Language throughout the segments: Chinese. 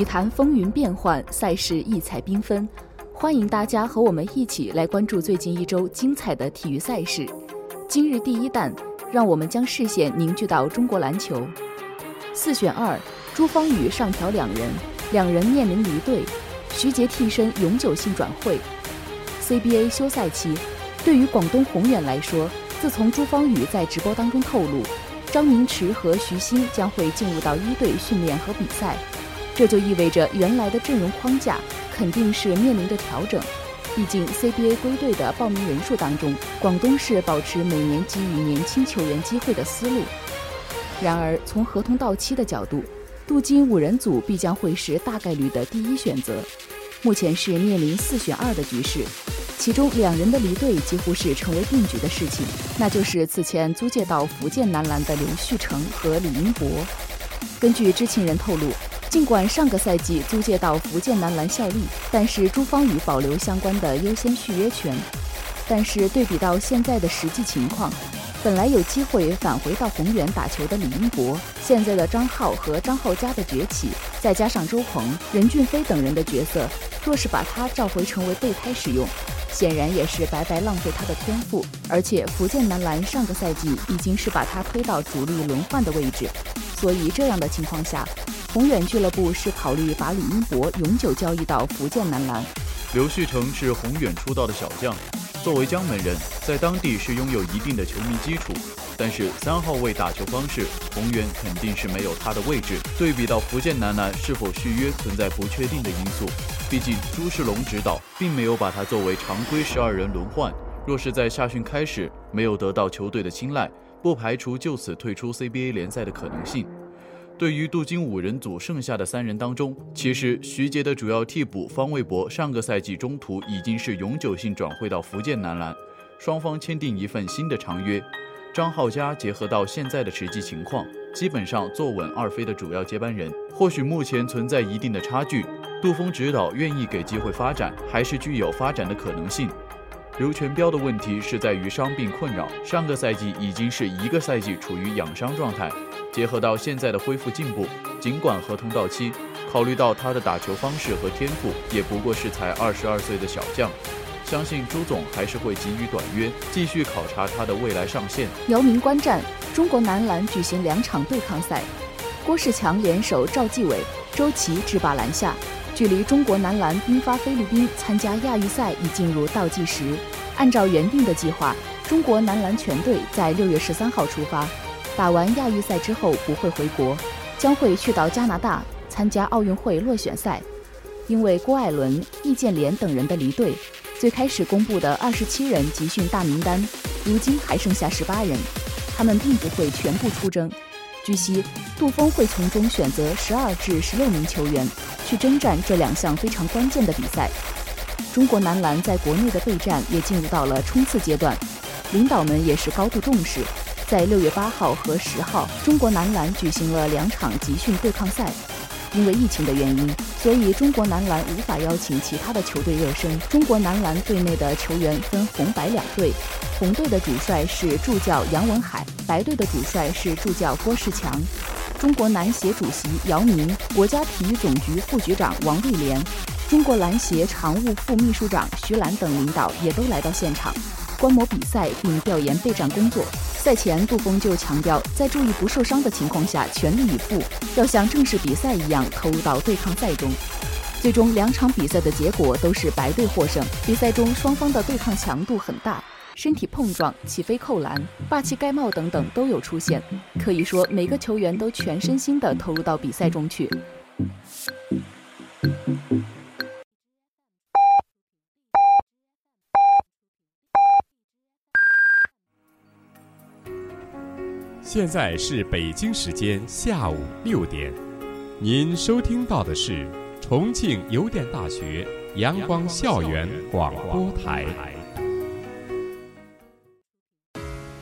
体坛风云变幻，赛事异彩缤纷，欢迎大家和我们一起来关注最近一周精彩的体育赛事。今日第一弹，让我们将视线凝聚到中国篮球。四选二，朱芳雨上调两人，两人面临离队，徐杰替身永久性转会。CBA 休赛期，对于广东宏远来说，自从朱芳雨在直播当中透露，张明驰和徐新将会进入到一队训练和比赛。这就意味着原来的阵容框架肯定是面临着调整，毕竟 CBA 归队的报名人数当中，广东是保持每年给予年轻球员机会的思路。然而，从合同到期的角度，镀金五人组必将会是大概率的第一选择。目前是面临四选二的局势，其中两人的离队几乎是成为定局的事情，那就是此前租借到福建男篮的刘旭成和李英博。根据知情人透露。尽管上个赛季租借到福建男篮效力，但是朱芳雨保留相关的优先续约权。但是对比到现在的实际情况，本来有机会返回到宏远打球的李英博，现在的张浩和张浩佳的崛起，再加上周鹏、任骏飞等人的角色，若是把他召回成为备胎使用，显然也是白白浪费他的天赋。而且福建男篮上个赛季已经是把他推到主力轮换的位置，所以这样的情况下。宏远俱乐部是考虑把李英博永久交易到福建男篮。刘旭成是宏远出道的小将，作为江门人，在当地是拥有一定的球迷基础。但是三号位打球方式，宏远肯定是没有他的位置。对比到福建男篮是否续约存在不确定的因素，毕竟朱世龙指导并没有把他作为常规十二人轮换。若是在夏训开始没有得到球队的青睐，不排除就此退出 CBA 联赛的可能性。对于镀金五人组剩下的三人当中，其实徐杰的主要替补方卫博上个赛季中途已经是永久性转会到福建男篮，双方签订一份新的长约。张浩佳结合到现在的实际情况，基本上坐稳二飞的主要接班人。或许目前存在一定的差距，杜峰指导愿意给机会发展，还是具有发展的可能性。刘全彪的问题是在于伤病困扰，上个赛季已经是一个赛季处于养伤状态。结合到现在的恢复进步，尽管合同到期，考虑到他的打球方式和天赋，也不过是才二十二岁的小将，相信朱总还是会给予短约，继续考察他的未来上限。姚明观战，中国男篮举行两场对抗赛，郭士强联手赵继伟、周琦制霸篮下，距离中国男篮兵发菲律宾参加亚预赛已进入倒计时。按照原定的计划，中国男篮全队在六月十三号出发。打完亚预赛之后不会回国，将会去到加拿大参加奥运会落选赛。因为郭艾伦、易建联等人的离队，最开始公布的二十七人集训大名单，如今还剩下十八人，他们并不会全部出征。据悉，杜峰会从中选择十二至十六名球员去征战这两项非常关键的比赛。中国男篮在国内的备战也进入到了冲刺阶段，领导们也是高度重视。在六月八号和十号，中国男篮举行了两场集训对抗赛。因为疫情的原因，所以中国男篮无法邀请其他的球队热身。中国男篮队内的球员分红白两队，红队的主帅是助教杨文海，白队的主帅是助教郭士强。中国男协主席姚明，国家体育总局副局长王瑞莲，中国篮协常务副秘书长徐兰等领导也都来到现场，观摩比赛并调研备战工作。赛前，杜峰就强调，在注意不受伤的情况下，全力以赴，要像正式比赛一样投入到对抗赛中。最终，两场比赛的结果都是白队获胜。比赛中，双方的对抗强度很大，身体碰撞、起飞扣篮、霸气盖帽等等都有出现。可以说，每个球员都全身心地投入到比赛中去。现在是北京时间下午六点，您收听到的是重庆邮电大学阳光校园广播台。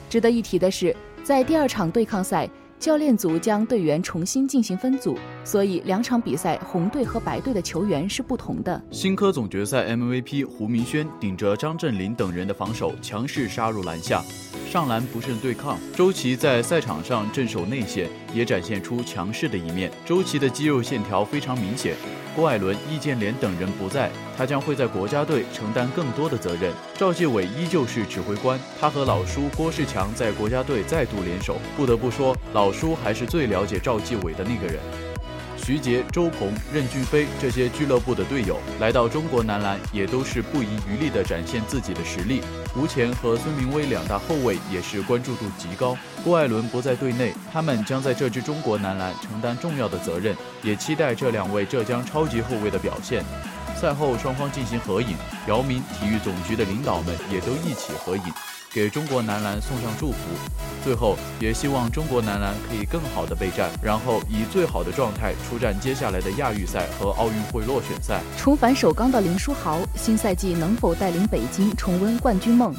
值得一提的是，在第二场对抗赛，教练组将队员重新进行分组，所以两场比赛红队和白队的球员是不同的。新科总决赛 MVP 胡明轩顶着张镇麟等人的防守，强势杀入篮下。上篮不慎对抗，周琦在赛场上镇守内线，也展现出强势的一面。周琦的肌肉线条非常明显。郭艾伦、易建联等人不在，他将会在国家队承担更多的责任。赵继伟依旧是指挥官，他和老叔郭士强在国家队再度联手。不得不说，老叔还是最了解赵继伟的那个人。徐杰、周鹏、任骏飞这些俱乐部的队友来到中国男篮，也都是不遗余力地展现自己的实力。吴前和孙铭威两大后卫也是关注度极高。郭艾伦不在队内，他们将在这支中国男篮承担重要的责任，也期待这两位浙江超级后卫的表现。赛后双方进行合影，姚明体育总局的领导们也都一起合影。给中国男篮送上祝福，最后也希望中国男篮可以更好的备战，然后以最好的状态出战接下来的亚预赛和奥运会落选赛。重返首钢的林书豪，新赛季能否带领北京重温冠军梦？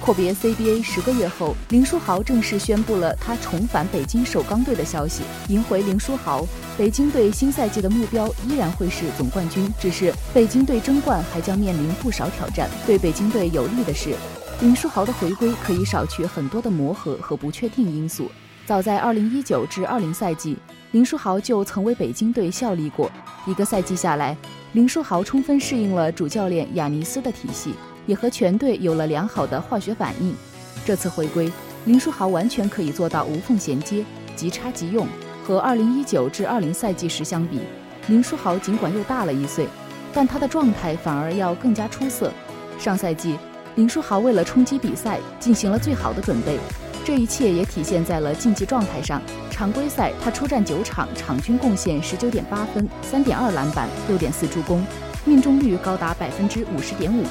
阔别 CBA 十个月后，林书豪正式宣布了他重返北京首钢队的消息。赢回林书豪，北京队新赛季的目标依然会是总冠军，只是北京队争冠还将面临不少挑战。对北京队有利的是。林书豪的回归可以少去很多的磨合和不确定因素。早在2019至20赛季，林书豪就曾为北京队效力过。一个赛季下来，林书豪充分适应了主教练亚尼斯的体系，也和全队有了良好的化学反应。这次回归，林书豪完全可以做到无缝衔接、即插即用。和2019至20赛季时相比，林书豪尽管又大了一岁，但他的状态反而要更加出色。上赛季。林书豪为了冲击比赛，进行了最好的准备，这一切也体现在了竞技状态上。常规赛他出战九场，场均贡献十九点八分、三点二篮板、六点四助攻，命中率高达百分之五十点五，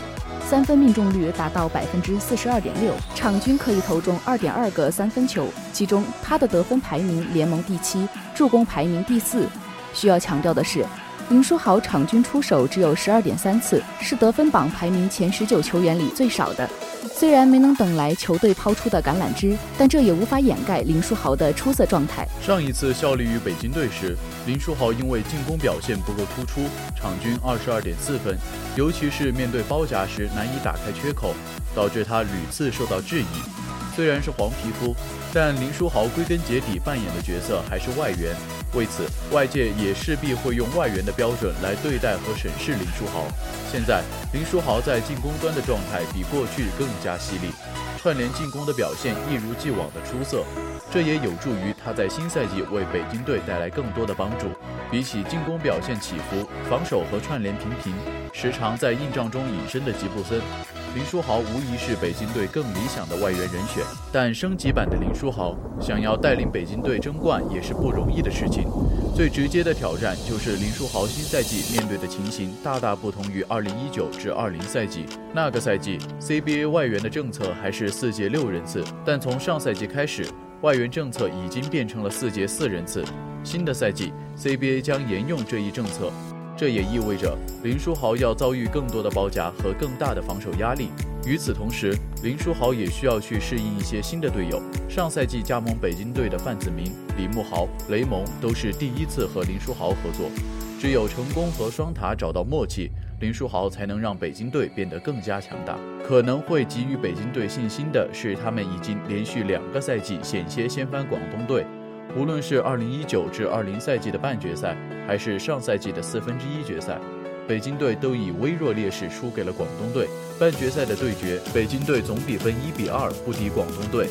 三分命中率达到百分之四十二点六，场均可以投中二点二个三分球，其中他的得分排名联盟第七，助攻排名第四。需要强调的是。林书豪场均出手只有十二点三次，是得分榜排名前十九球员里最少的。虽然没能等来球队抛出的橄榄枝，但这也无法掩盖林书豪的出色状态。上一次效力于北京队时，林书豪因为进攻表现不够突出，场均二十二点四分，尤其是面对包夹时难以打开缺口，导致他屡次受到质疑。虽然是黄皮肤，但林书豪归根结底扮演的角色还是外援，为此外界也势必会用外援的标准来对待和审视林书豪。现在林书豪在进攻端的状态比过去更加犀利，串联进攻的表现一如既往的出色，这也有助于他在新赛季为北京队带来更多的帮助。比起进攻表现起伏，防守和串联平平，时常在硬仗中隐身的吉布森。林书豪无疑是北京队更理想的外援人选，但升级版的林书豪想要带领北京队争冠也是不容易的事情。最直接的挑战就是林书豪新赛季面对的情形大大不同于2019至20赛季。那个赛季 CBA 外援的政策还是四节六人次，但从上赛季开始，外援政策已经变成了四节四人次。新的赛季 CBA 将沿用这一政策。这也意味着林书豪要遭遇更多的包夹和更大的防守压力。与此同时，林书豪也需要去适应一些新的队友。上赛季加盟北京队的范子铭、李慕豪、雷蒙都是第一次和林书豪合作。只有成功和双塔找到默契，林书豪才能让北京队变得更加强大。可能会给予北京队信心的是，他们已经连续两个赛季险些掀翻广东队。无论是2019至20赛季的半决赛，还是上赛季的四分之一决赛，北京队都以微弱劣势输给了广东队。半决赛的对决，北京队总比分一比二不敌广东队。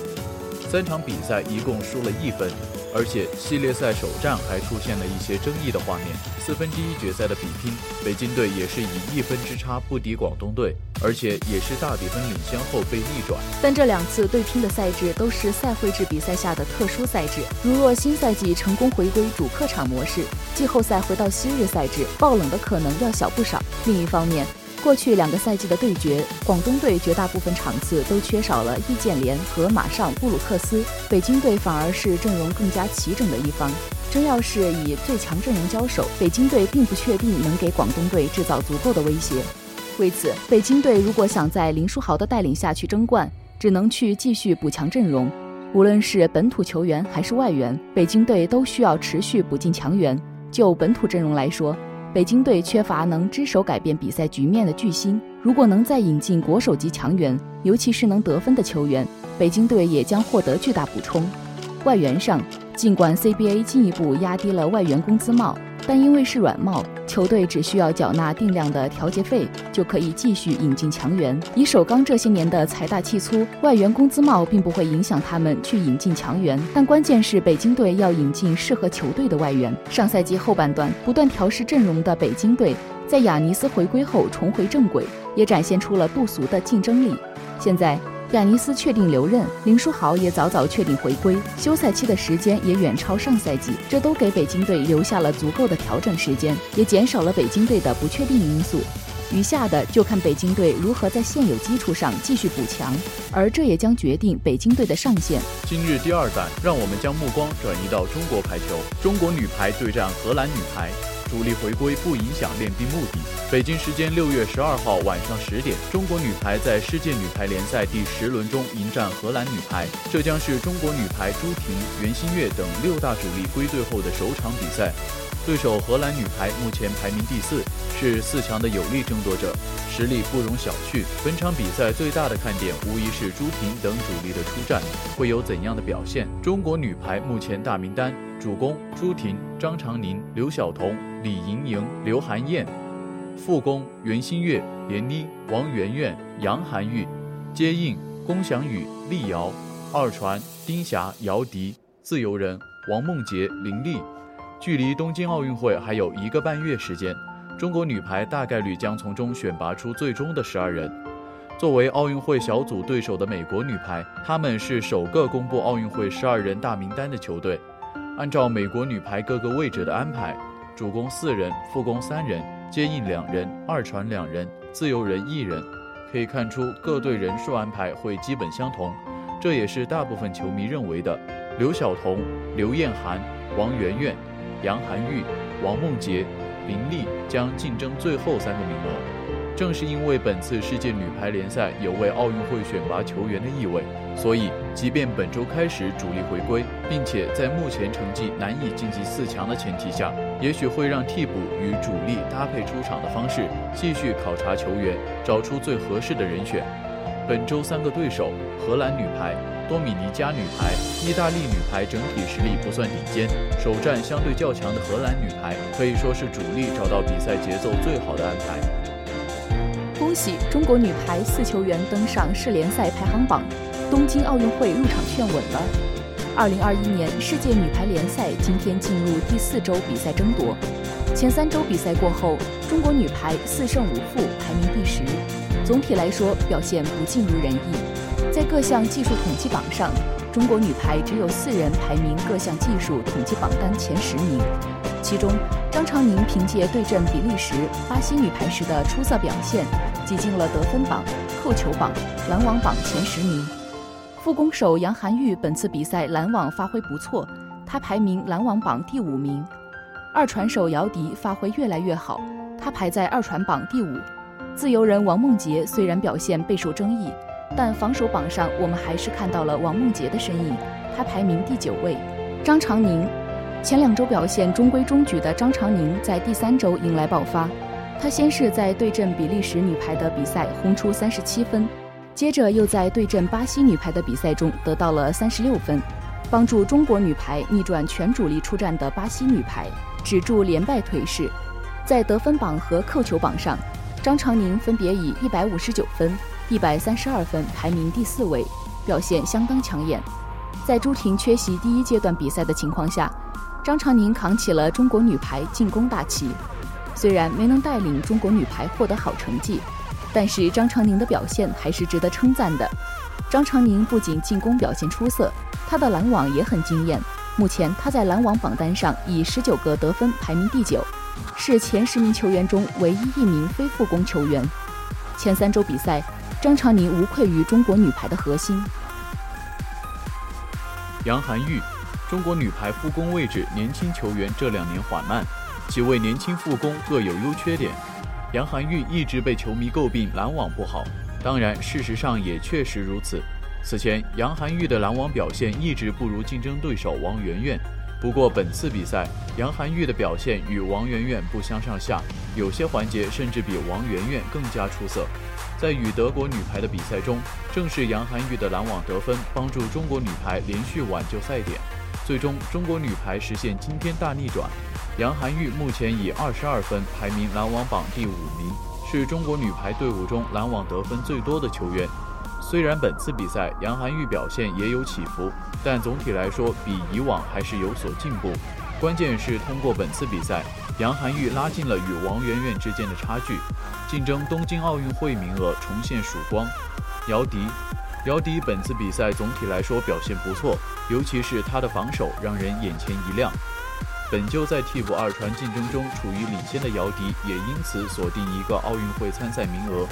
三场比赛一共输了一分。而且系列赛首战还出现了一些争议的画面。四分之一决赛的比拼，北京队也是以一分之差不敌广东队，而且也是大比分领先后被逆转。但这两次对拼的赛制都是赛会制比赛下的特殊赛制。如若新赛季成功回归主客场模式，季后赛回到昔日赛制，爆冷的可能要小不少。另一方面，过去两个赛季的对决，广东队绝大部分场次都缺少了易建联和马上布鲁克斯，北京队反而是阵容更加齐整的一方。真要是以最强阵容交手，北京队并不确定能给广东队制造足够的威胁。为此，北京队如果想在林书豪的带领下去争冠，只能去继续补强阵容。无论是本土球员还是外援，北京队都需要持续补进强援。就本土阵容来说，北京队缺乏能只手改变比赛局面的巨星，如果能再引进国手级强援，尤其是能得分的球员，北京队也将获得巨大补充。外援上，尽管 CBA 进一步压低了外援工资帽。但因为是软帽，球队只需要缴纳定量的调节费，就可以继续引进强援。以首钢这些年的财大气粗，外援工资帽并不会影响他们去引进强援。但关键是北京队要引进适合球队的外援。上赛季后半段不断调试阵容的北京队，在亚尼斯回归后重回正轨，也展现出了不俗的竞争力。现在。亚尼斯确定留任，林书豪也早早确定回归，休赛期的时间也远超上赛季，这都给北京队留下了足够的调整时间，也减少了北京队的不确定因素。余下的就看北京队如何在现有基础上继续补强，而这也将决定北京队的上限。今日第二弹，让我们将目光转移到中国排球，中国女排对战荷兰女排。主力回归不影响练兵目的。北京时间六月十二号晚上十点，中国女排在世界女排联赛第十轮中迎战荷兰女排，这将是中国女排朱婷、袁心玥等六大主力归队后的首场比赛。对手荷兰女排目前排名第四，是四强的有力争夺者，实力不容小觑。本场比赛最大的看点无疑是朱婷等主力的出战，会有怎样的表现？中国女排目前大名单：主攻朱婷、张常宁、刘晓彤、李盈莹、刘涵燕；副攻袁心玥、闫妮、王媛媛、杨涵玉；接应龚翔宇、厉瑶；二传丁霞、姚迪；自由人王梦洁、林丽。距离东京奥运会还有一个半月时间，中国女排大概率将从中选拔出最终的十二人。作为奥运会小组对手的美国女排，他们是首个公布奥运会十二人大名单的球队。按照美国女排各个位置的安排，主攻四人，副攻三人，接应两人，二传两人，自由人一人。可以看出各队人数安排会基本相同，这也是大部分球迷认为的。刘晓彤、刘晏含、王媛媛。杨涵玉、王梦洁、林丽将竞争最后三个名额。正是因为本次世界女排联赛有为奥运会选拔球员的意味，所以即便本周开始主力回归，并且在目前成绩难以晋级四强的前提下，也许会让替补与主力搭配出场的方式，继续考察球员，找出最合适的人选。本周三个对手：荷兰女排、多米尼加女排、意大利女排，整体实力不算顶尖。首战相对较强的荷兰女排，可以说是主力找到比赛节奏最好的安排。恭喜中国女排四球员登上世联赛排行榜，东京奥运会入场券稳了。二零二一年世界女排联赛今天进入第四周比赛争夺，前三周比赛过后，中国女排四胜五负，排名第十。总体来说，表现不尽如人意。在各项技术统计榜上，中国女排只有四人排名各项技术统计榜单前十名。其中，张常宁凭借对阵比利时、巴西女排时的出色表现，挤进了得分榜、扣球榜、拦网榜前十名。副攻手杨涵玉本次比赛拦网发挥不错，她排名拦网榜第五名。二传手姚迪发挥越来越好，她排在二传榜第五。自由人王梦洁虽然表现备受争议，但防守榜上我们还是看到了王梦洁的身影，她排名第九位。张常宁，前两周表现中规中矩的张常宁在第三周迎来爆发，她先是在对阵比利时女排的比赛轰出三十七分，接着又在对阵巴西女排的比赛中得到了三十六分，帮助中国女排逆转全主力出战的巴西女排，止住连败颓势。在得分榜和扣球榜上。张常宁分别以一百五十九分、一百三十二分排名第四位，表现相当抢眼。在朱婷缺席第一阶段比赛的情况下，张常宁扛起了中国女排进攻大旗。虽然没能带领中国女排获得好成绩，但是张常宁的表现还是值得称赞的。张常宁不仅进攻表现出色，她的拦网也很惊艳。目前她在拦网榜单上以十九个得分排名第九。是前十名球员中唯一一名非副攻球员。前三周比赛，张常宁无愧于中国女排的核心。杨涵玉，中国女排复工位置年轻球员这两年缓慢，几位年轻复工各有优缺点。杨涵玉一直被球迷诟病拦网不好，当然事实上也确实如此。此前，杨涵玉的拦网表现一直不如竞争对手王媛媛。不过本次比赛，杨涵玉的表现与王媛媛不相上下，有些环节甚至比王媛媛更加出色。在与德国女排的比赛中，正是杨涵玉的拦网得分，帮助中国女排连续挽救赛点，最终中国女排实现惊天大逆转。杨涵玉目前以二十二分排名拦网榜第五名，是中国女排队伍中拦网得分最多的球员。虽然本次比赛杨涵玉表现也有起伏，但总体来说比以往还是有所进步。关键是通过本次比赛，杨涵玉拉近了与王媛媛之间的差距。竞争东京奥运会名额重现曙光。姚迪，姚迪本次比赛总体来说表现不错，尤其是他的防守让人眼前一亮。本就在替补二传竞争中处于领先的姚迪，也因此锁定一个奥运会参赛名额。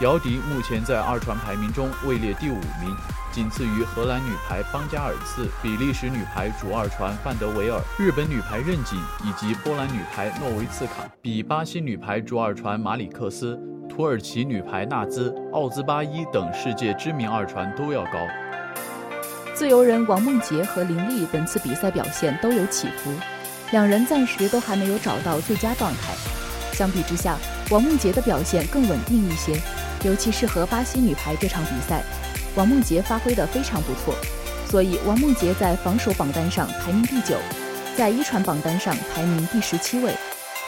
姚迪目前在二传排名中位列第五名，仅次于荷兰女排邦加尔茨、比利时女排主二传范德维尔、日本女排任锦以及波兰女排诺维茨卡，比巴西女排主二传马里克斯、土耳其女排纳兹、奥兹巴伊等世界知名二传都要高。自由人王梦洁和林丽本次比赛表现都有起伏，两人暂时都还没有找到最佳状态。相比之下，王梦洁的表现更稳定一些。尤其是和巴西女排这场比赛，王梦洁发挥得非常不错，所以王梦洁在防守榜单上排名第九，在一传榜单上排名第十七位，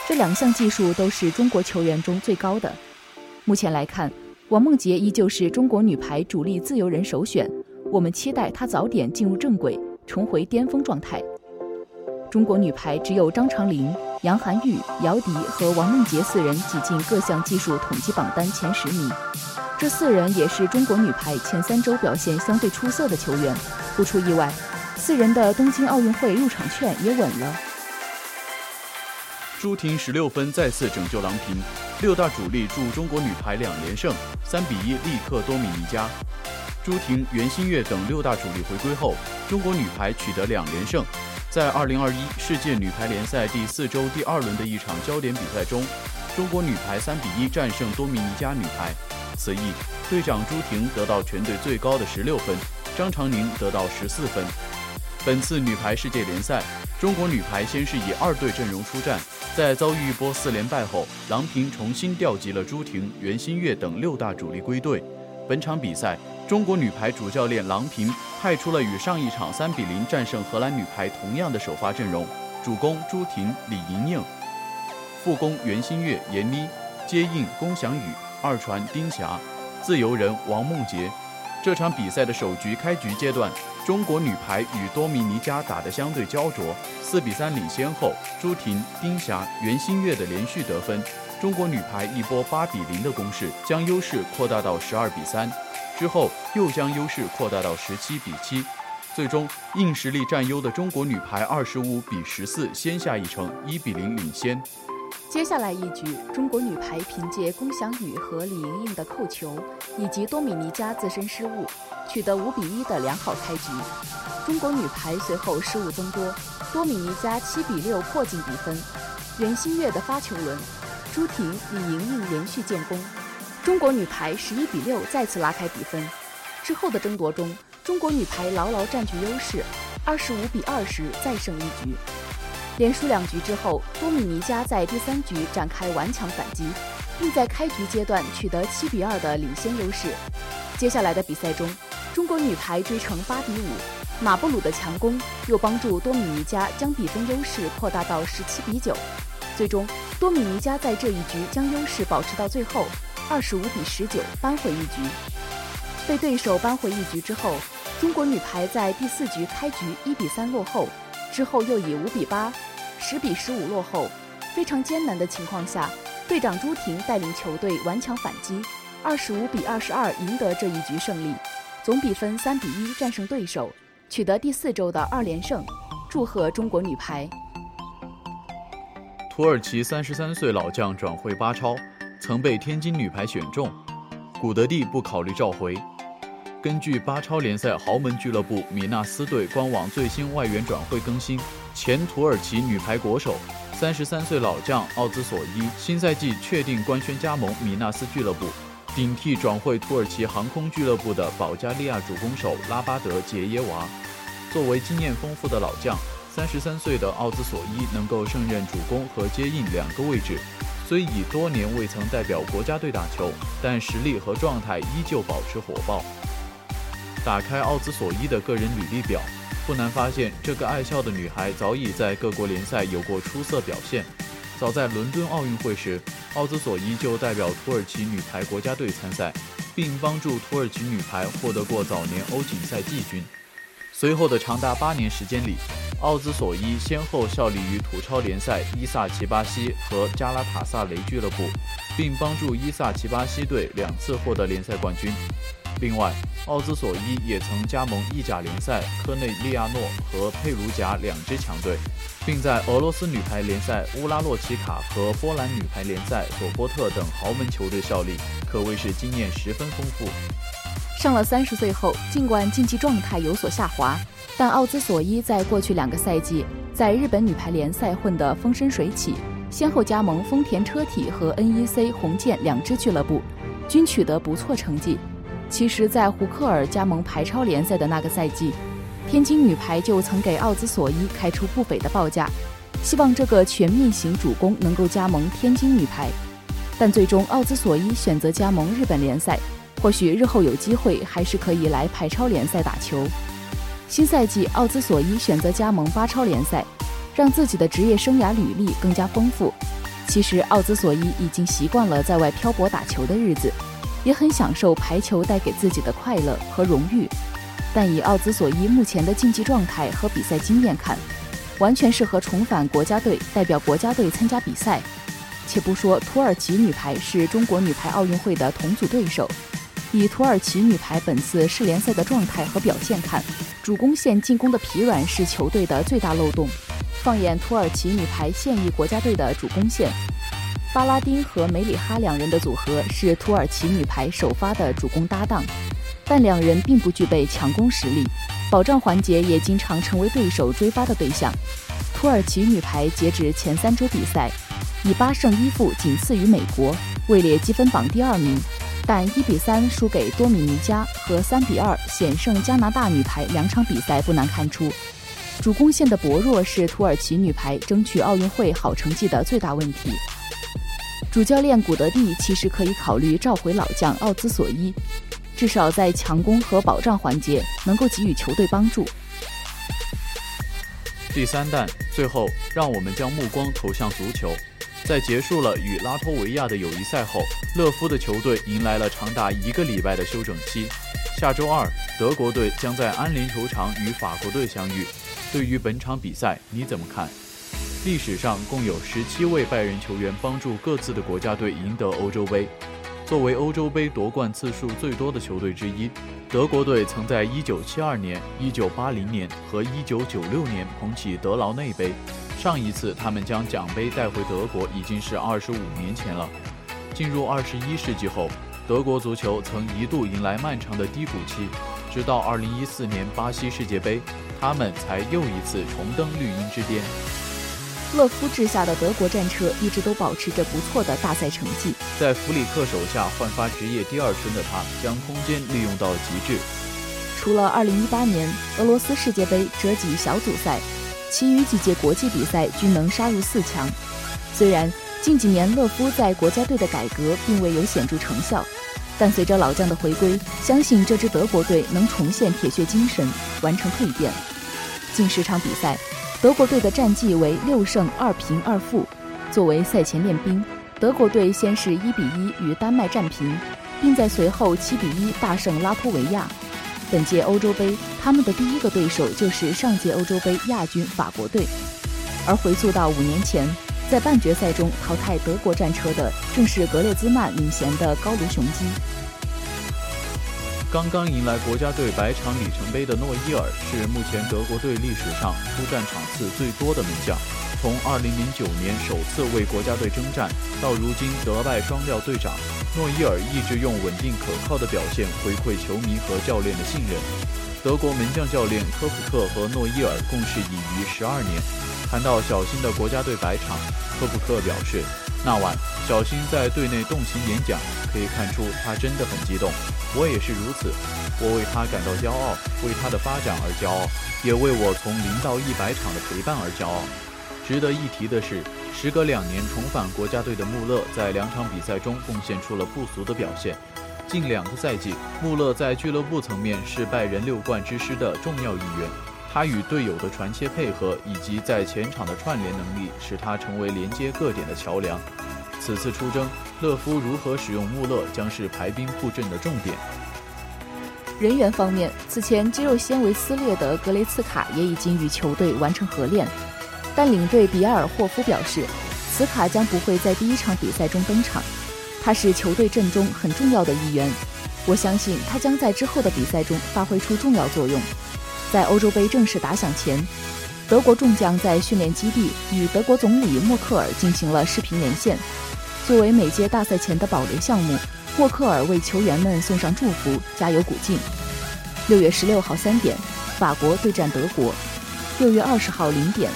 这两项技术都是中国球员中最高的。目前来看，王梦洁依旧是中国女排主力自由人首选，我们期待她早点进入正轨，重回巅峰状态。中国女排只有张常宁、杨涵玉、姚迪和王梦洁四人挤进各项技术统计榜单前十名，这四人也是中国女排前三周表现相对出色的球员。不出意外，四人的东京奥运会入场券也稳了。朱婷十六分再次拯救郎平，六大主力助中国女排两连胜，三比一力克多米尼加。朱婷、袁心玥等六大主力回归后，中国女排取得两连胜。在二零二一世界女排联赛第四周第二轮的一场焦点比赛中，中国女排三比一战胜多米尼加女排。此役，队长朱婷得到全队最高的十六分，张常宁得到十四分。本次女排世界联赛，中国女排先是以二队阵容出战，在遭遇一波四连败后，郎平重新调集了朱婷、袁心玥等六大主力归队。本场比赛。中国女排主教练郎平派出了与上一场三比零战胜荷兰女排同样的首发阵容：主攻朱婷、李盈莹，副攻袁心玥、闫妮，接应龚翔宇，二传丁霞，自由人王梦洁。这场比赛的首局开局阶段，中国女排与多米尼加打得相对焦灼，四比三领先后，朱婷、丁霞、袁心玥的连续得分，中国女排一波八比零的攻势，将优势扩大到十二比三。之后又将优势扩大到十七比七，最终硬实力占优的中国女排二十五比十四先下一城，一比零领先。接下来一局，中国女排凭借龚翔宇和李盈莹的扣球，以及多米尼加自身失误，取得五比一的良好开局。中国女排随后失误增多，多米尼加七比六迫近比分。袁心玥的发球轮，朱婷、李盈莹连续建功。中国女排十一比六再次拉开比分，之后的争夺中，中国女排牢牢占据优势，二十五比二十再胜一局。连输两局之后，多米尼加在第三局展开顽强反击，并在开局阶段取得七比二的领先优势。接下来的比赛中，中国女排追成八比五，马布鲁的强攻又帮助多米尼加将比分优势扩大到十七比九。最终，多米尼加在这一局将优势保持到最后。二十五比十九扳回一局，被对手扳回一局之后，中国女排在第四局开局一比三落后，之后又以五比八、十比十五落后，非常艰难的情况下，队长朱婷带领球队顽强反击，二十五比二十二赢得这一局胜利，总比分三比一战胜对手，取得第四周的二连胜，祝贺中国女排。土耳其三十三岁老将转会巴超。曾被天津女排选中，古德蒂不考虑召回。根据巴超联赛豪门俱乐部米纳斯队官网最新外援转会更新，前土耳其女排国手、三十三岁老将奥兹索伊新赛季确定官宣加盟米纳斯俱乐部，顶替转会土耳其航空俱乐部的保加利亚主攻手拉巴德杰耶娃。作为经验丰富的老将，三十三岁的奥兹索伊能够胜任主攻和接应两个位置。虽已多年未曾代表国家队打球，但实力和状态依旧保持火爆。打开奥兹索伊的个人履历表，不难发现，这个爱笑的女孩早已在各国联赛有过出色表现。早在伦敦奥运会时，奥兹索伊就代表土耳其女排国家队参赛，并帮助土耳其女排获得过早年欧锦赛季军。随后的长达八年时间里，奥兹索伊先后效力于土超联赛伊萨奇巴西和加拉塔萨雷俱乐部，并帮助伊萨奇巴西队两次获得联赛冠军。另外，奥兹索伊也曾加盟意甲联赛科内利亚诺和佩鲁贾两支强队，并在俄罗斯女排联赛乌拉洛奇卡和波兰女排联赛索波特等豪门球队效力，可谓是经验十分丰富。上了三十岁后，尽管竞技状态有所下滑，但奥兹索伊在过去两个赛季在日本女排联赛混得风生水起，先后加盟丰田车体和 NEC 红箭两支俱乐部，均取得不错成绩。其实，在胡克尔加盟排超联赛的那个赛季，天津女排就曾给奥兹索伊开出不菲的报价，希望这个全面型主攻能够加盟天津女排。但最终，奥兹索伊选择加盟日本联赛，或许日后有机会还是可以来排超联赛打球。新赛季，奥兹索伊选择加盟巴超联赛，让自己的职业生涯履历更加丰富。其实，奥兹索伊已经习惯了在外漂泊打球的日子。也很享受排球带给自己的快乐和荣誉，但以奥兹索伊目前的竞技状态和比赛经验看，完全适合重返国家队，代表国家队参加比赛。且不说土耳其女排是中国女排奥运会的同组对手，以土耳其女排本次世联赛的状态和表现看，主攻线进攻的疲软是球队的最大漏洞。放眼土耳其女排现役国家队的主攻线。巴拉丁和梅里哈两人的组合是土耳其女排首发的主攻搭档，但两人并不具备强攻实力，保障环节也经常成为对手追发的对象。土耳其女排截止前三周比赛，以八胜一负仅次于美国，位列积分榜第二名，但一比三输给多米尼加和三比二险胜加拿大女排两场比赛不难看出，主攻线的薄弱是土耳其女排争取奥运会好成绩的最大问题。主教练古德蒂其实可以考虑召回老将奥兹索伊，至少在强攻和保障环节能够给予球队帮助。第三弹，最后让我们将目光投向足球。在结束了与拉脱维亚的友谊赛后，勒夫的球队迎来了长达一个礼拜的休整期。下周二，德国队将在安联球场与法国队相遇。对于本场比赛，你怎么看？历史上共有十七位拜仁球员帮助各自的国家队赢得欧洲杯。作为欧洲杯夺冠次数最多的球队之一，德国队曾在1972年、1980年和1996年捧起德劳内杯。上一次他们将奖杯带回德国已经是二十五年前了。进入二十一世纪后，德国足球曾一度迎来漫长的低谷期，直到二零一四年巴西世界杯，他们才又一次重登绿茵之巅。勒夫治下的德国战车一直都保持着不错的大赛成绩。在弗里克手下焕发职业第二春的他，将空间利用到极致。除了2018年俄罗斯世界杯折戟小组赛，其余几届国际比赛均能杀入四强。虽然近几年勒夫在国家队的改革并未有显著成效，但随着老将的回归，相信这支德国队能重现铁血精神，完成蜕变。近十场比赛。德国队的战绩为六胜二平二负。作为赛前练兵，德国队先是一比一与丹麦战平，并在随后七比一大胜拉脱维亚。本届欧洲杯，他们的第一个对手就是上届欧洲杯亚军法国队。而回溯到五年前，在半决赛中淘汰德国战车的，正是格列兹曼领衔的高卢雄鸡。刚刚迎来国家队百场里程碑的诺伊尔是目前德国队历史上出战场次最多的门将。从2009年首次为国家队征战，到如今德拜双料队长，诺伊尔一直用稳定可靠的表现回馈球迷和教练的信任。德国门将教练科普克和诺伊尔共事已逾十二年。谈到小新的国家队百场，科普克表示，那晚小新在队内动情演讲，可以看出他真的很激动。我也是如此，我为他感到骄傲，为他的发展而骄傲，也为我从零到一百场的陪伴而骄傲。值得一提的是，时隔两年重返国家队的穆勒，在两场比赛中贡献出了不俗的表现。近两个赛季，穆勒在俱乐部层面是拜仁六冠之师的重要一员。他与队友的传切配合，以及在前场的串联能力，使他成为连接各点的桥梁。此次出征，勒夫如何使用穆勒，将是排兵布阵的重点。人员方面，此前肌肉纤维撕裂的格雷茨卡也已经与球队完成合练。但领队比埃尔霍夫表示，此卡将不会在第一场比赛中登场。他是球队阵中很重要的一员，我相信他将在之后的比赛中发挥出重要作用。在欧洲杯正式打响前，德国众将在训练基地与德国总理默克尔进行了视频连线。作为每届大赛前的保留项目，默克尔为球员们送上祝福，加油鼓劲。六月十六号三点，法国对战德国；六月二十号零点。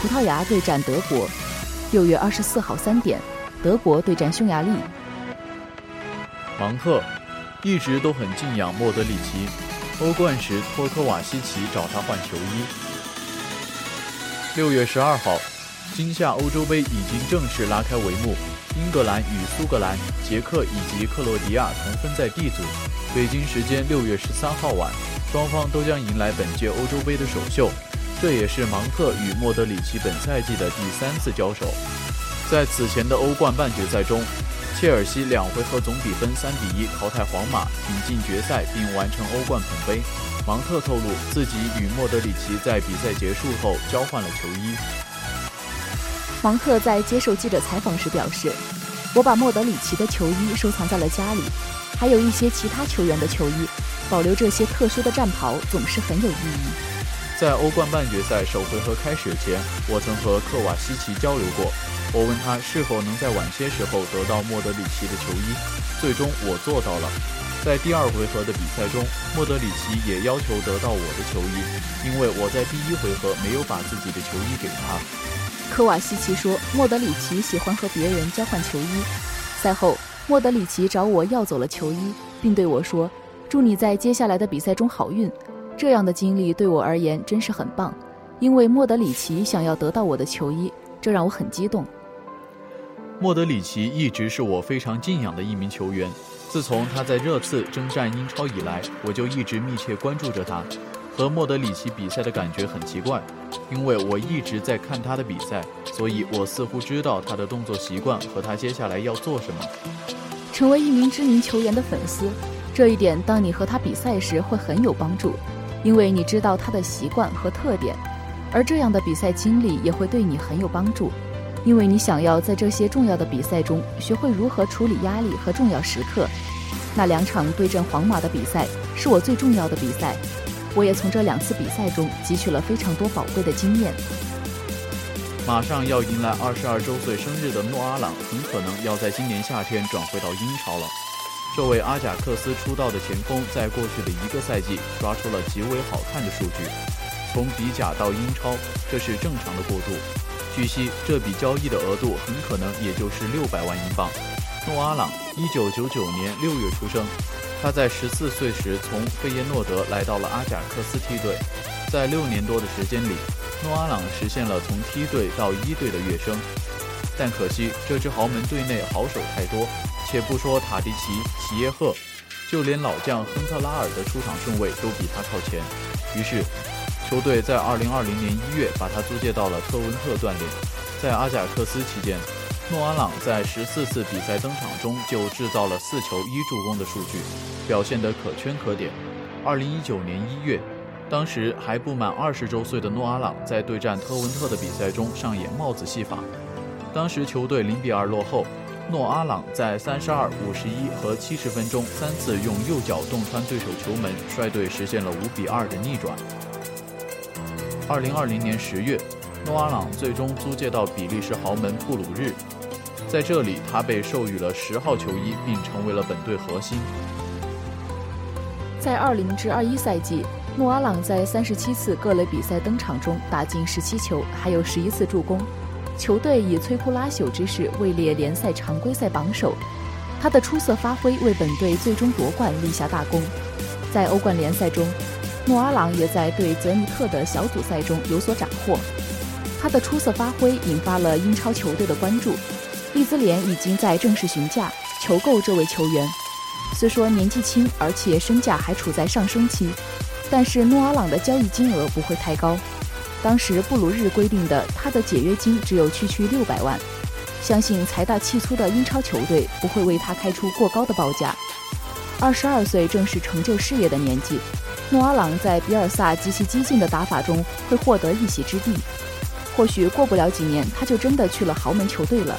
葡萄牙对战德国，六月二十四号三点，德国对战匈牙利。芒特一直都很敬仰莫德里奇，欧冠时托科瓦西奇找他换球衣。六月十二号，今夏欧洲杯已经正式拉开帷幕，英格兰与苏格兰、捷克以及克罗地亚同分在 D 组。北京时间六月十三号晚，双方都将迎来本届欧洲杯的首秀。这也是芒特与莫德里奇本赛季的第三次交手。在此前的欧冠半决赛中，切尔西两回合总比分三比一淘汰皇马，挺进决赛并完成欧冠捧杯。芒特透露自己与莫德里奇在比赛结束后交换了球衣。芒特在接受记者采访时表示：“我把莫德里奇的球衣收藏在了家里，还有一些其他球员的球衣。保留这些特殊的战袍总是很有意义。”在欧冠半决赛首回合开始前，我曾和克瓦西奇交流过。我问他是否能在晚些时候得到莫德里奇的球衣，最终我做到了。在第二回合的比赛中，莫德里奇也要求得到我的球衣，因为我在第一回合没有把自己的球衣给他。科瓦西奇说，莫德里奇喜欢和别人交换球衣。赛后，莫德里奇找我要走了球衣，并对我说：“祝你在接下来的比赛中好运。”这样的经历对我而言真是很棒，因为莫德里奇想要得到我的球衣，这让我很激动。莫德里奇一直是我非常敬仰的一名球员，自从他在热刺征战英超以来，我就一直密切关注着他。和莫德里奇比赛的感觉很奇怪，因为我一直在看他的比赛，所以我似乎知道他的动作习惯和他接下来要做什么。成为一名知名球员的粉丝，这一点当你和他比赛时会很有帮助。因为你知道他的习惯和特点，而这样的比赛经历也会对你很有帮助，因为你想要在这些重要的比赛中学会如何处理压力和重要时刻。那两场对阵皇马的比赛是我最重要的比赛，我也从这两次比赛中汲取了非常多宝贵的经验。马上要迎来二十二周岁生日的诺阿朗，很可能要在今年夏天转回到英超了。这位阿贾克斯出道的前锋，在过去的一个赛季刷出了极为好看的数据。从比甲到英超，这是正常的过渡。据悉，这笔交易的额度很可能也就是六百万英镑。诺阿朗，一九九九年六月出生，他在十四岁时从费耶诺德来到了阿贾克斯梯队，在六年多的时间里，诺阿朗实现了从梯队到一队的跃升。但可惜，这支豪门队内好手太多。且不说塔迪奇、齐耶赫，就连老将亨特拉尔的出场顺位都比他靠前。于是，球队在2020年1月把他租借到了特温特锻炼。在阿贾克斯期间，诺阿朗在14次比赛登场中就制造了4球1助攻的数据，表现得可圈可点。2019年1月，当时还不满20周岁的诺阿朗在对战特温特的比赛中上演帽子戏法，当时球队0比2落后。诺阿朗在三十二、五十一和七十分钟三次用右脚洞穿对手球门，率队实现了五比二的逆转。二零二零年十月，诺阿朗最终租借到比利时豪门布鲁日，在这里他被授予了十号球衣，并成为了本队核心。在二零至二一赛季，诺阿朗在三十七次各类比赛登场中打进十七球，还有十一次助攻。球队以摧枯拉朽之势位列联赛常规赛榜首。他的出色发挥为本队最终夺冠立下大功。在欧冠联赛中，诺阿朗也在对泽尼特的小组赛中有所斩获。他的出色发挥引发了英超球队的关注，利兹联已经在正式询价求购这位球员。虽说年纪轻，而且身价还处在上升期，但是诺阿朗的交易金额不会太高。当时布鲁日规定的他的解约金只有区区六百万，相信财大气粗的英超球队不会为他开出过高的报价。二十二岁正是成就事业的年纪，诺阿朗在比尔萨极其激进的打法中会获得一席之地。或许过不了几年，他就真的去了豪门球队了。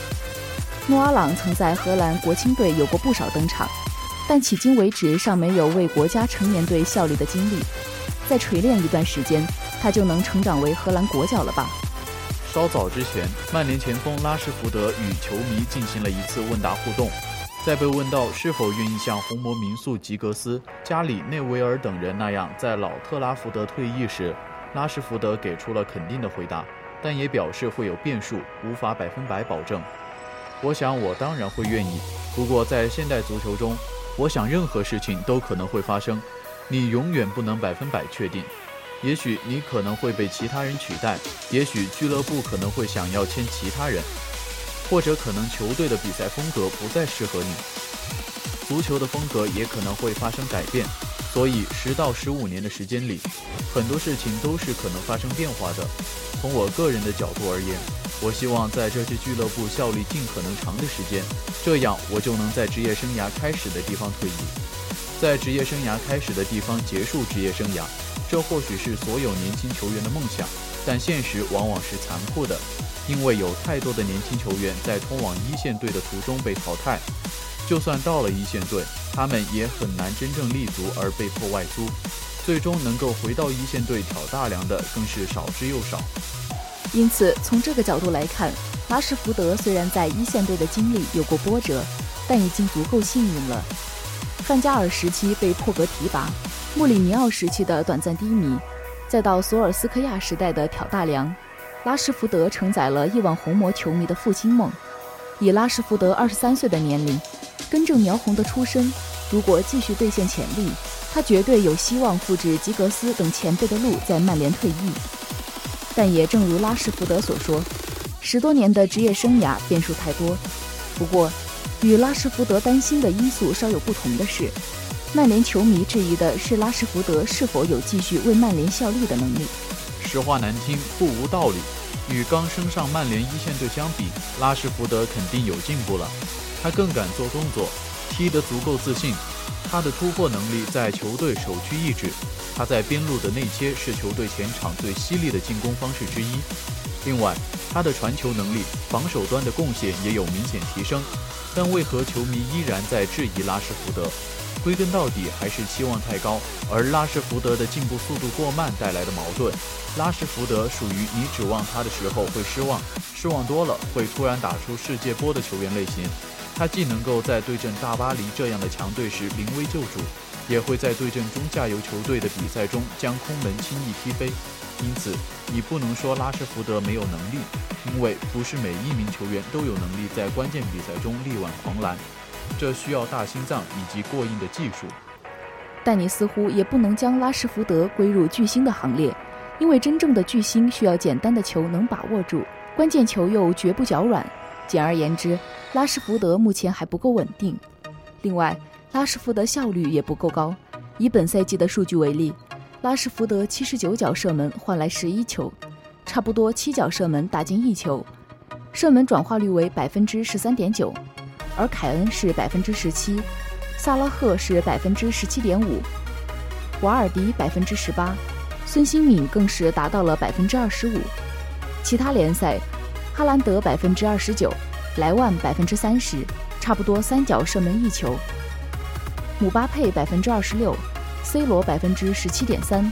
诺阿朗曾在荷兰国青队有过不少登场。但迄今为止尚没有为国家成年队效力的经历，再锤炼一段时间，他就能成长为荷兰国脚了吧？稍早之前，曼联前锋拉什福德与球迷进行了一次问答互动，在被问到是否愿意像红魔名宿吉格斯、加里内维尔等人那样在老特拉福德退役时，拉什福德给出了肯定的回答，但也表示会有变数，无法百分百保证。我想，我当然会愿意，不过在现代足球中。我想，任何事情都可能会发生，你永远不能百分百确定。也许你可能会被其他人取代，也许俱乐部可能会想要签其他人，或者可能球队的比赛风格不再适合你。足球的风格也可能会发生改变，所以十到十五年的时间里，很多事情都是可能发生变化的。从我个人的角度而言。我希望在这支俱乐部效力尽可能长的时间，这样我就能在职业生涯开始的地方退役，在职业生涯开始的地方结束职业生涯。这或许是所有年轻球员的梦想，但现实往往是残酷的，因为有太多的年轻球员在通往一线队的途中被淘汰，就算到了一线队，他们也很难真正立足而被迫外租，最终能够回到一线队挑大梁的更是少之又少。因此，从这个角度来看，拉什福德虽然在一线队的经历有过波折，但已经足够幸运了。范加尔时期被破格提拔，穆里尼奥时期的短暂低迷，再到索尔斯克亚时代的挑大梁，拉什福德承载了亿万红魔球迷的复兴梦。以拉什福德二十三岁的年龄，根正苗红的出身，如果继续兑现潜力，他绝对有希望复制吉格斯等前辈的路，在曼联退役。但也正如拉什福德所说，十多年的职业生涯变数太多。不过，与拉什福德担心的因素稍有不同的是，曼联球迷质疑的是拉什福德是否有继续为曼联效力的能力。实话难听，不无道理。与刚升上曼联一线队相比，拉什福德肯定有进步了。他更敢做动作，踢得足够自信。他的突破能力在球队首屈一指。他在边路的内切是球队前场最犀利的进攻方式之一。另外，他的传球能力、防守端的贡献也有明显提升。但为何球迷依然在质疑拉什福德？归根到底还是期望太高，而拉什福德的进步速度过慢带来的矛盾。拉什福德属于你指望他的时候会失望，失望多了会突然打出世界波的球员类型。他既能够在对阵大巴黎这样的强队时临危救主。也会在对阵中下游球队的比赛中将空门轻易踢飞，因此你不能说拉什福德没有能力，因为不是每一名球员都有能力在关键比赛中力挽狂澜，这需要大心脏以及过硬的技术。但你似乎也不能将拉什福德归入巨星的行列，因为真正的巨星需要简单的球能把握住，关键球又绝不脚软。简而言之，拉什福德目前还不够稳定。另外。拉什福德效率也不够高。以本赛季的数据为例，拉什福德七十九脚射门换来十一球，差不多七脚射门打进一球，射门转化率为百分之十三点九，而凯恩是百分之十七，萨拉赫是百分之十七点五，瓦尔迪百分之十八，孙兴敏更是达到了百分之二十五。其他联赛，哈兰德百分之二十九，莱万百分之三十，差不多三脚射门一球。姆巴佩百分之二十六，C 罗百分之十七点三，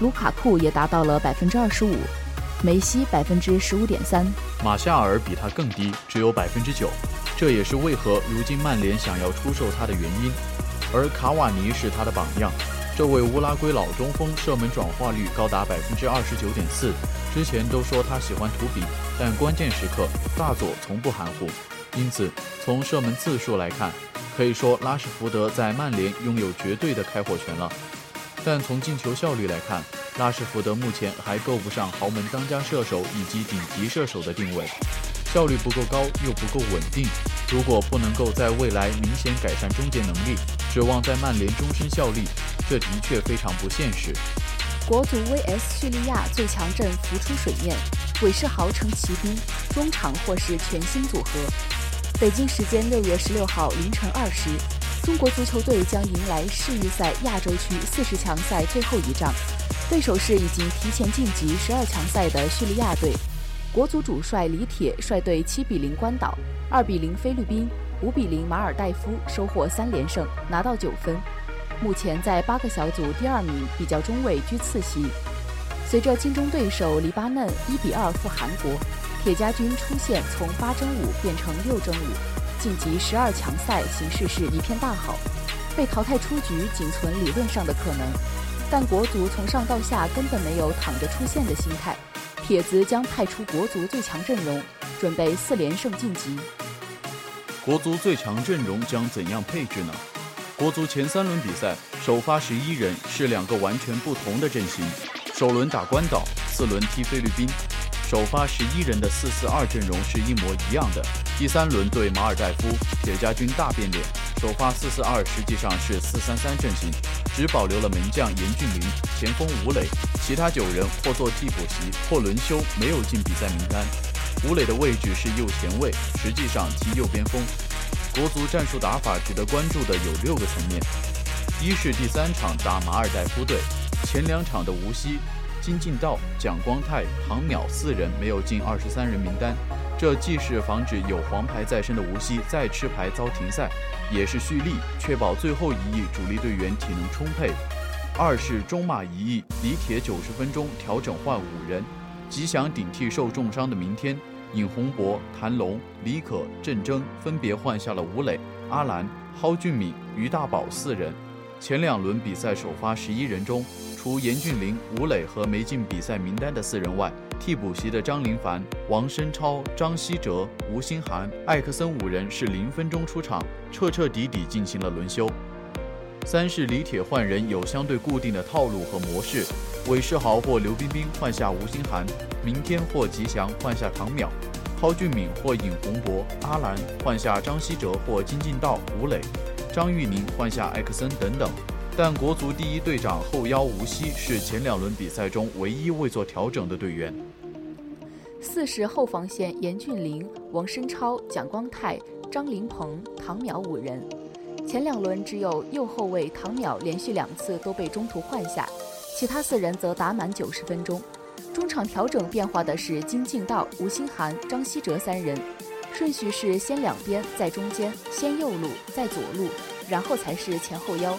卢卡库也达到了百分之二十五。梅西百分之十五点三，马夏尔比他更低，只有百分之九。这也是为何如今曼联想要出售他的原因。而卡瓦尼是他的榜样，这位乌拉圭老中锋射门转化率高达百分之二十九点四。之前都说他喜欢图比，但关键时刻大佐从不含糊。因此，从射门次数来看，可以说拉什福德在曼联拥有绝对的开火权了。但从进球效率来看，拉什福德目前还够不上豪门当家射手以及顶级射手的定位，效率不够高又不够稳定。如果不能够在未来明显改善终结能力，指望在曼联终身效力，这的确非常不现实。国足 VS 叙利亚最强阵浮出水面，韦世豪成骑兵，中场或是全新组合。北京时间六月十六号凌晨二时。中国足球队将迎来世预赛亚洲区四十强赛最后一仗，对手是已经提前晋级十二强赛的叙利亚队。国足主帅李铁率队七比零关岛，二比零菲律宾，五比零马尔代夫，收获三连胜，拿到九分。目前在八个小组第二名，比较中位，居次席。随着竞争对手黎巴嫩一比二负韩国，铁家军出线从八争五变成六争五。晋级十二强赛形势是一片大好，被淘汰出局仅存理论上的可能，但国足从上到下根本没有躺着出线的心态，铁子将派出国足最强阵容，准备四连胜晋级。国足最强阵容将怎样配置呢？国足前三轮比赛首发十一人是两个完全不同的阵型，首轮打关岛，四轮踢菲律宾。首发十一人的四四二阵容是一模一样的。第三轮对马尔代夫，铁家军大变脸，首发四四二实际上是四三三阵型，只保留了门将严俊凌、前锋吴磊，其他九人或做替补席或轮休，没有进比赛名单。吴磊的位置是右前卫，实际上踢右边锋。国足战术打法值得关注的有六个层面：一是第三场打马尔代夫队，前两场的无锡。金敬道、蒋光太、唐淼四人没有进二十三人名单，这既是防止有黄牌在身的无锡再吃牌遭停赛，也是蓄力确保最后一役主力队员体能充沛。二是中马一役，李铁九十分钟调整换五人，吉祥顶替受重伤的明天，尹洪博、谭龙、李可、郑铮分别换下了吴磊、阿兰、蒿俊闵、于大宝四人。前两轮比赛首发十一人中。除严俊凌、吴磊和没进比赛名单的四人外，替补席的张琳芃、王申超、张稀哲、吴兴涵、艾克森五人是零分钟出场，彻彻底底进行了轮休。三是李铁换人有相对固定的套路和模式，韦世豪或刘彬彬换下吴兴涵，明天或吉祥换下唐淼，蒿俊闵或尹洪博、阿兰换下张稀哲或金敬道、吴磊，张玉宁换下艾克森等等。但国足第一队长后腰吴曦是前两轮比赛中唯一未做调整的队员。四是后防线严俊凌、王申超、蒋光太、张琳鹏、唐淼五人，前两轮只有右后卫唐淼连续两次都被中途换下，其他四人则打满九十分钟。中场调整变化的是金敬道、吴兴涵、张稀哲三人，顺序是先两边再中间，先右路再左路，然后才是前后腰。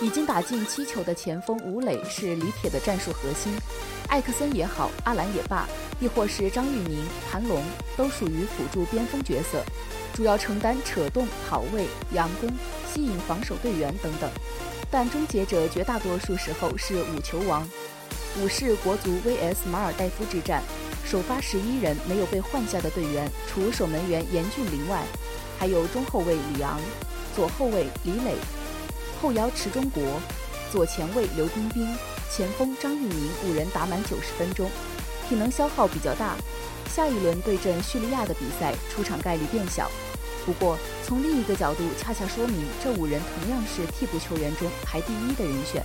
已经打进七球的前锋吴磊是李铁的战术核心，艾克森也好，阿兰也罢，亦或是张玉宁、谭龙，都属于辅助边锋角色，主要承担扯动、跑位、佯攻、吸引防守队员等等。但终结者绝大多数时候是五球王。五是国足 VS 马尔代夫之战，首发十一人没有被换下的队员，除守门员严俊凌外，还有中后卫李昂、左后卫李磊。后腰池中国，左前卫刘彬彬，前锋张玉宁五人打满九十分钟，体能消耗比较大。下一轮对阵叙利亚的比赛出场概率变小。不过从另一个角度，恰恰说明这五人同样是替补球员中排第一的人选。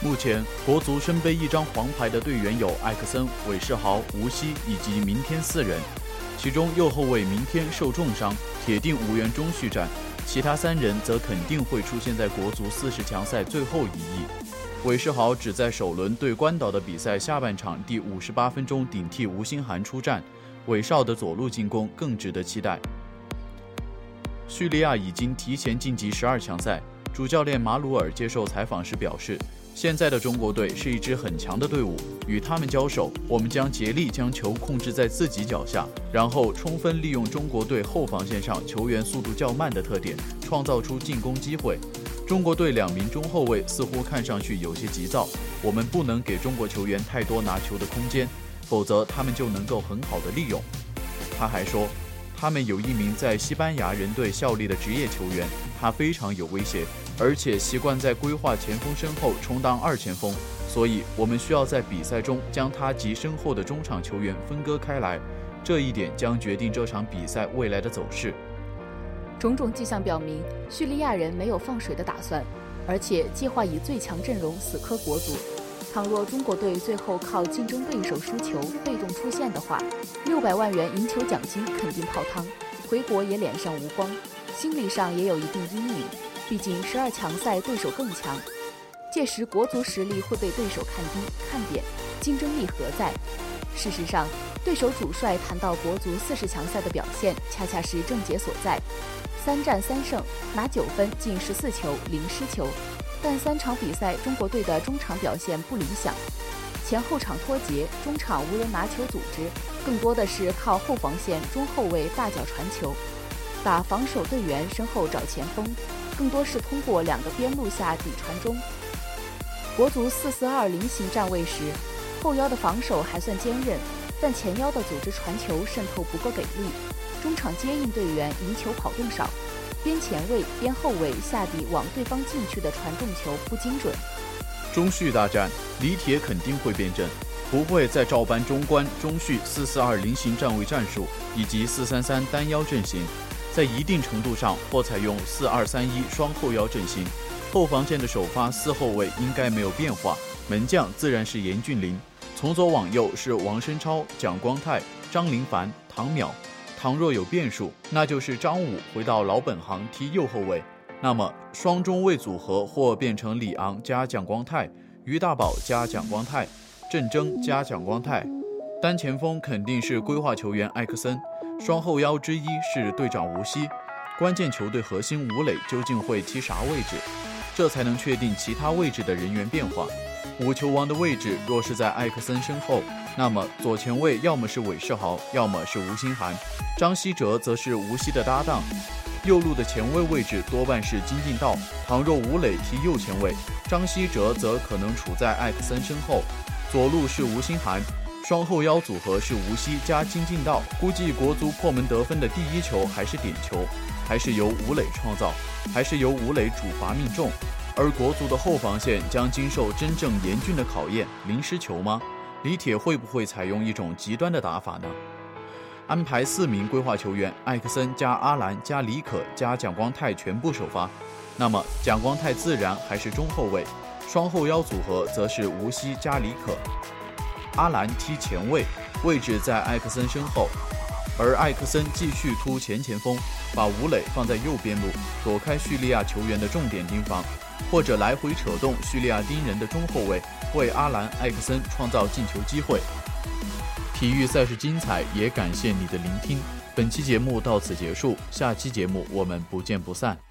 目前国足身背一张黄牌的队员有艾克森、韦世豪、吴曦以及明天四人，其中右后卫明天受重伤，铁定无缘中续战。其他三人则肯定会出现在国足四十强赛最后一役。韦世豪只在首轮对关岛的比赛下半场第五十八分钟顶替吴兴涵出战，韦少的左路进攻更值得期待。叙利亚已经提前晋级十二强赛，主教练马鲁尔接受采访时表示，现在的中国队是一支很强的队伍，与他们交手，我们将竭力将球控制在自己脚下，然后充分利用中国队后防线上球员速度较慢的特点，创造出进攻机会。中国队两名中后卫似乎看上去有些急躁，我们不能给中国球员太多拿球的空间，否则他们就能够很好的利用。他还说，他们有一名在西班牙人队效力的职业球员，他非常有威胁。而且习惯在规划前锋身后充当二前锋，所以我们需要在比赛中将他及身后的中场球员分割开来，这一点将决定这场比赛未来的走势。种种迹象表明，叙利亚人没有放水的打算，而且计划以最强阵容死磕国足。倘若中国队最后靠竞争对手输球被动出线的话，六百万元赢球奖金肯定泡汤，回国也脸上无光，心理上也有一定阴影。毕竟十二强赛对手更强，届时国足实力会被对手看低看扁，竞争力何在？事实上，对手主帅谈到国足四十强赛的表现，恰恰是症结所在：三战三胜，拿九分，进十四球，零失球。但三场比赛，中国队的中场表现不理想，前后场脱节，中场无人拿球组织，更多的是靠后防线中后卫大脚传球，打防守队员身后找前锋。更多是通过两个边路下底传中。国足四四二菱形站位时，后腰的防守还算坚韧，但前腰的组织传球渗透不够给力，中场接应队员赢球跑动少，边前卫、边后卫下底往对方禁区的传动球不精准。中续大战，李铁肯定会变阵，不会再照搬中冠中续四四二菱形站位战术以及四三三单腰阵型。在一定程度上，或采用四二三一双后腰阵型，后防线的首发四后卫应该没有变化，门将自然是严俊凌，从左往右是王申超、蒋光太、张林凡、唐淼。倘若有变数，那就是张武回到老本行踢右后卫，那么双中卫组合或变成李昂加蒋光太、于大宝加蒋光太、郑铮加蒋光太，单前锋肯定是规划球员艾克森。双后腰之一是队长吴曦，关键球队核心吴磊究竟会踢啥位置？这才能确定其他位置的人员变化。五球王的位置若是在艾克森身后，那么左前卫要么是韦世豪，要么是吴兴涵，张稀哲则是吴曦的搭档。右路的前卫位置多半是金敬道，倘若吴磊踢右前卫，张稀哲则可能处在艾克森身后。左路是吴兴涵。双后腰组合是吴曦加金敬道，估计国足破门得分的第一球还是点球，还是由吴磊创造，还是由吴磊主罚命中。而国足的后防线将经受真正严峻的考验，零失球吗？李铁会不会采用一种极端的打法呢？安排四名规划球员，艾克森加阿兰加李可加蒋光太全部首发，那么蒋光太自然还是中后卫，双后腰组合则是吴曦加李可。阿兰踢前卫，位置在艾克森身后，而艾克森继续突前前锋，把吴磊放在右边路，躲开叙利亚球员的重点盯防，或者来回扯动叙利亚丁人的中后卫，为阿兰、艾克森创造进球机会。体育赛事精彩，也感谢你的聆听。本期节目到此结束，下期节目我们不见不散。